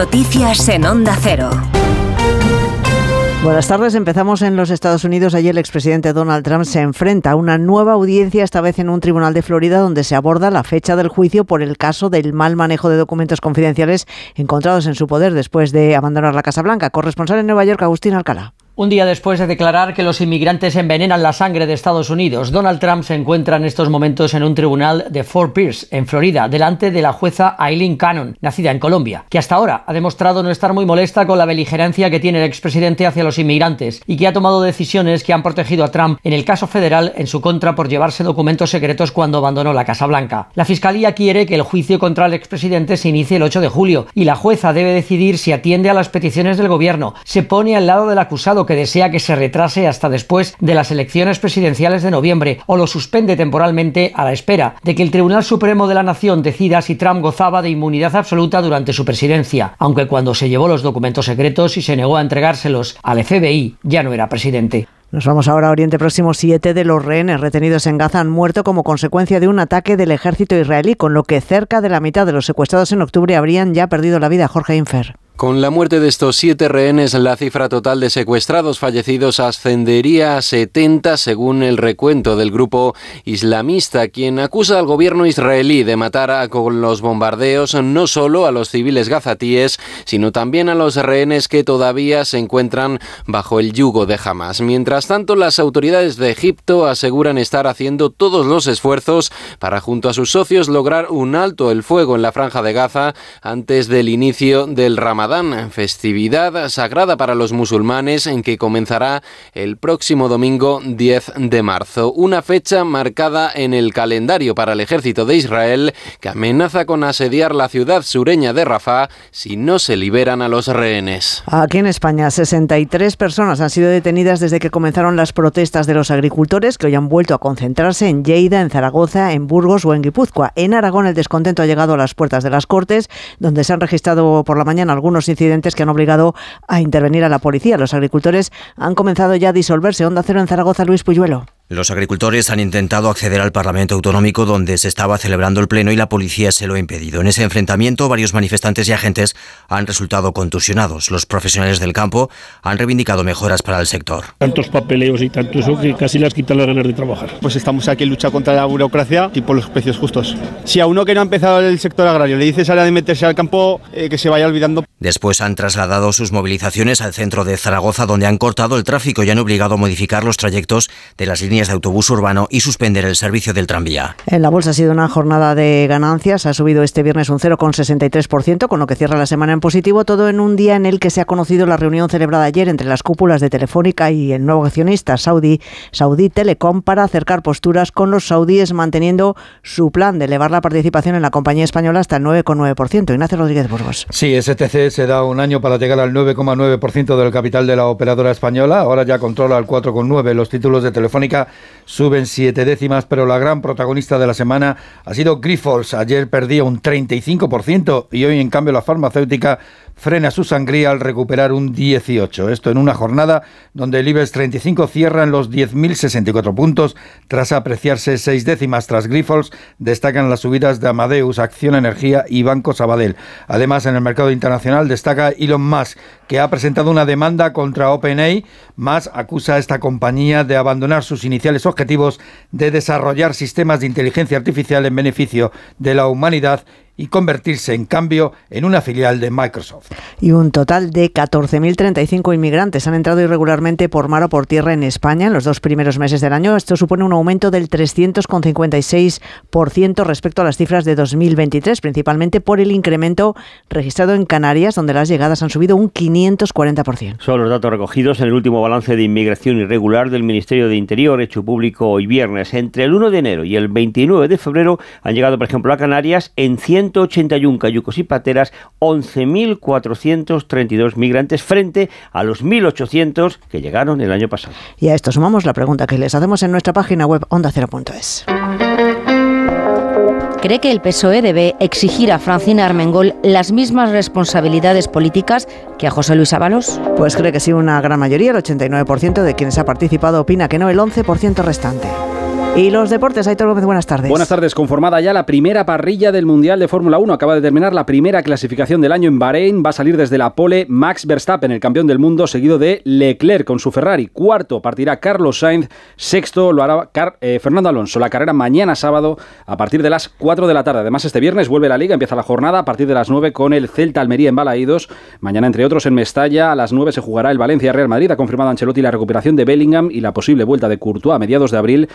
Noticias en Onda Cero. Buenas tardes. Empezamos en los Estados Unidos. Ayer el expresidente Donald Trump se enfrenta a una nueva audiencia, esta vez en un tribunal de Florida, donde se aborda la fecha del juicio por el caso del mal manejo de documentos confidenciales encontrados en su poder después de abandonar la Casa Blanca. Corresponsal en Nueva York, Agustín Alcalá. Un día después de declarar que los inmigrantes envenenan la sangre de Estados Unidos, Donald Trump se encuentra en estos momentos en un tribunal de Fort Pierce, en Florida, delante de la jueza Eileen Cannon, nacida en Colombia, que hasta ahora ha demostrado no estar muy molesta con la beligerancia que tiene el expresidente hacia los inmigrantes y que ha tomado decisiones que han protegido a Trump en el caso federal en su contra por llevarse documentos secretos cuando abandonó la Casa Blanca. La Fiscalía quiere que el juicio contra el expresidente se inicie el 8 de julio y la jueza debe decidir si atiende a las peticiones del gobierno, se pone al lado del acusado que desea que se retrase hasta después de las elecciones presidenciales de noviembre o lo suspende temporalmente a la espera de que el Tribunal Supremo de la Nación decida si Trump gozaba de inmunidad absoluta durante su presidencia, aunque cuando se llevó los documentos secretos y se negó a entregárselos al FBI ya no era presidente. Nos vamos ahora a Oriente Próximo. Siete de los rehenes retenidos en Gaza han muerto como consecuencia de un ataque del ejército israelí, con lo que cerca de la mitad de los secuestrados en octubre habrían ya perdido la vida. Jorge Infer. Con la muerte de estos siete rehenes, la cifra total de secuestrados fallecidos ascendería a 70 según el recuento del grupo islamista, quien acusa al gobierno israelí de matar con los bombardeos no solo a los civiles gazatíes, sino también a los rehenes que todavía se encuentran bajo el yugo de Hamas. Mientras tanto, las autoridades de Egipto aseguran estar haciendo todos los esfuerzos para, junto a sus socios, lograr un alto el fuego en la franja de Gaza antes del inicio del Ramadán festividad sagrada para los musulmanes en que comenzará el próximo domingo 10 de marzo, una fecha marcada en el calendario para el ejército de Israel que amenaza con asediar la ciudad sureña de Rafah si no se liberan a los rehenes. Aquí en España, 63 personas han sido detenidas desde que comenzaron las protestas de los agricultores que hoy han vuelto a concentrarse en Lleida, en Zaragoza, en Burgos o en Guipúzcoa. En Aragón el descontento ha llegado a las puertas de las Cortes, donde se han registrado por la mañana algunos incidentes que han obligado a intervenir a la policía. Los agricultores han comenzado ya a disolverse. Onda Cero en Zaragoza, Luis Puyuelo. Los agricultores han intentado acceder al Parlamento Autonómico donde se estaba celebrando el Pleno y la policía se lo ha impedido. En ese enfrentamiento, varios manifestantes y agentes han resultado contusionados. Los profesionales del campo han reivindicado mejoras para el sector. Tantos papeleos y tanto eso que casi las quitan las ganas de trabajar. Pues estamos aquí en lucha contra la burocracia y por los precios justos. Si a uno que no ha empezado el sector agrario le dices ahora de meterse al campo, eh, que se vaya olvidando. Después han trasladado sus movilizaciones al centro de Zaragoza, donde han cortado el tráfico y han obligado a modificar los trayectos de las líneas de autobús urbano y suspender el servicio del tranvía. En la bolsa ha sido una jornada de ganancias, ha subido este viernes un 0,63%, con lo que cierra la semana en positivo, todo en un día en el que se ha conocido la reunión celebrada ayer entre las cúpulas de Telefónica y el nuevo accionista saudí, Saudi Telecom, para acercar posturas con los saudíes, manteniendo su plan de elevar la participación en la compañía española hasta el 9,9%. Ignacio Rodríguez Burgos. Sí, STC se da un año para llegar al 9,9% del capital de la operadora española, ahora ya controla el 4,9%. Los títulos de Telefónica suben siete décimas, pero la gran protagonista de la semana ha sido Grifols. Ayer perdía un 35% y hoy, en cambio, la farmacéutica frena su sangría al recuperar un 18. Esto en una jornada donde el IBEX 35 cierra en los 10.064 puntos tras apreciarse seis décimas tras Grifols. Destacan las subidas de Amadeus, Acción Energía y Banco Sabadell. Además, en el mercado internacional destaca Elon Musk, que ha presentado una demanda contra OpenAI. Más acusa a esta compañía de abandonar sus iniciales objetivos de desarrollar sistemas de inteligencia artificial en beneficio de la humanidad y convertirse en cambio en una filial de Microsoft. Y un total de 14.035 inmigrantes han entrado irregularmente por mar o por tierra en España en los dos primeros meses del año. Esto supone un aumento del 356% respecto a las cifras de 2023, principalmente por el incremento registrado en Canarias, donde las llegadas han subido un 540%. Son los datos recogidos en el último balance de inmigración irregular del Ministerio de Interior, hecho público hoy viernes. Entre el 1 de enero y el 29 de febrero han llegado, por ejemplo, a Canarias en 100 181 cayucos y pateras, 11.432 migrantes frente a los 1.800 que llegaron el año pasado. Y a esto sumamos la pregunta que les hacemos en nuestra página web ondacero.es. ¿Cree que el PSOE debe exigir a Francina Armengol las mismas responsabilidades políticas que a José Luis Ábalos? Pues cree que sí, una gran mayoría, el 89% de quienes ha participado opina que no, el 11% restante. Y los deportes, Aitor Gómez, buenas tardes. Buenas tardes, conformada ya la primera parrilla del Mundial de Fórmula 1. Acaba de terminar la primera clasificación del año en Bahrein. Va a salir desde la pole Max Verstappen, el campeón del mundo, seguido de Leclerc con su Ferrari. Cuarto partirá Carlos Sainz. Sexto lo hará eh, Fernando Alonso. La carrera mañana sábado a partir de las 4 de la tarde. Además, este viernes vuelve la liga, empieza la jornada a partir de las 9 con el Celta Almería en Balaídos. Mañana, entre otros, en Mestalla a las 9 se jugará el Valencia Real Madrid. Ha confirmado Ancelotti la recuperación de Bellingham y la posible vuelta de Courtois a mediados de abril.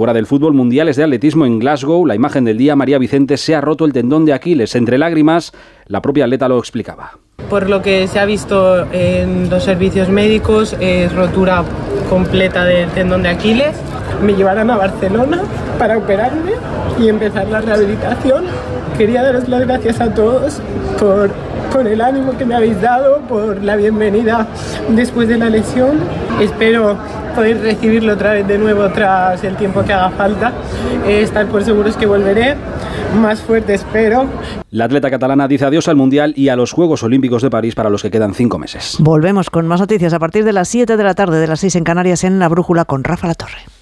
Fuera del fútbol mundial de Atletismo en Glasgow, la imagen del día, María Vicente se ha roto el tendón de Aquiles. Entre lágrimas, la propia atleta lo explicaba. Por lo que se ha visto en los servicios médicos, es rotura completa del tendón de Aquiles. Me llevarán a Barcelona para operarme y empezar la rehabilitación. Quería daros las gracias a todos por, por el ánimo que me habéis dado, por la bienvenida después de la lesión. Espero poder recibirlo otra vez de nuevo tras el tiempo que haga falta. Eh, estar por seguros que volveré más fuerte, espero. La atleta catalana dice adiós al Mundial y a los Juegos Olímpicos de París para los que quedan cinco meses. Volvemos con más noticias a partir de las 7 de la tarde, de las 6 en Canarias, en La Brújula con Rafa La Torre.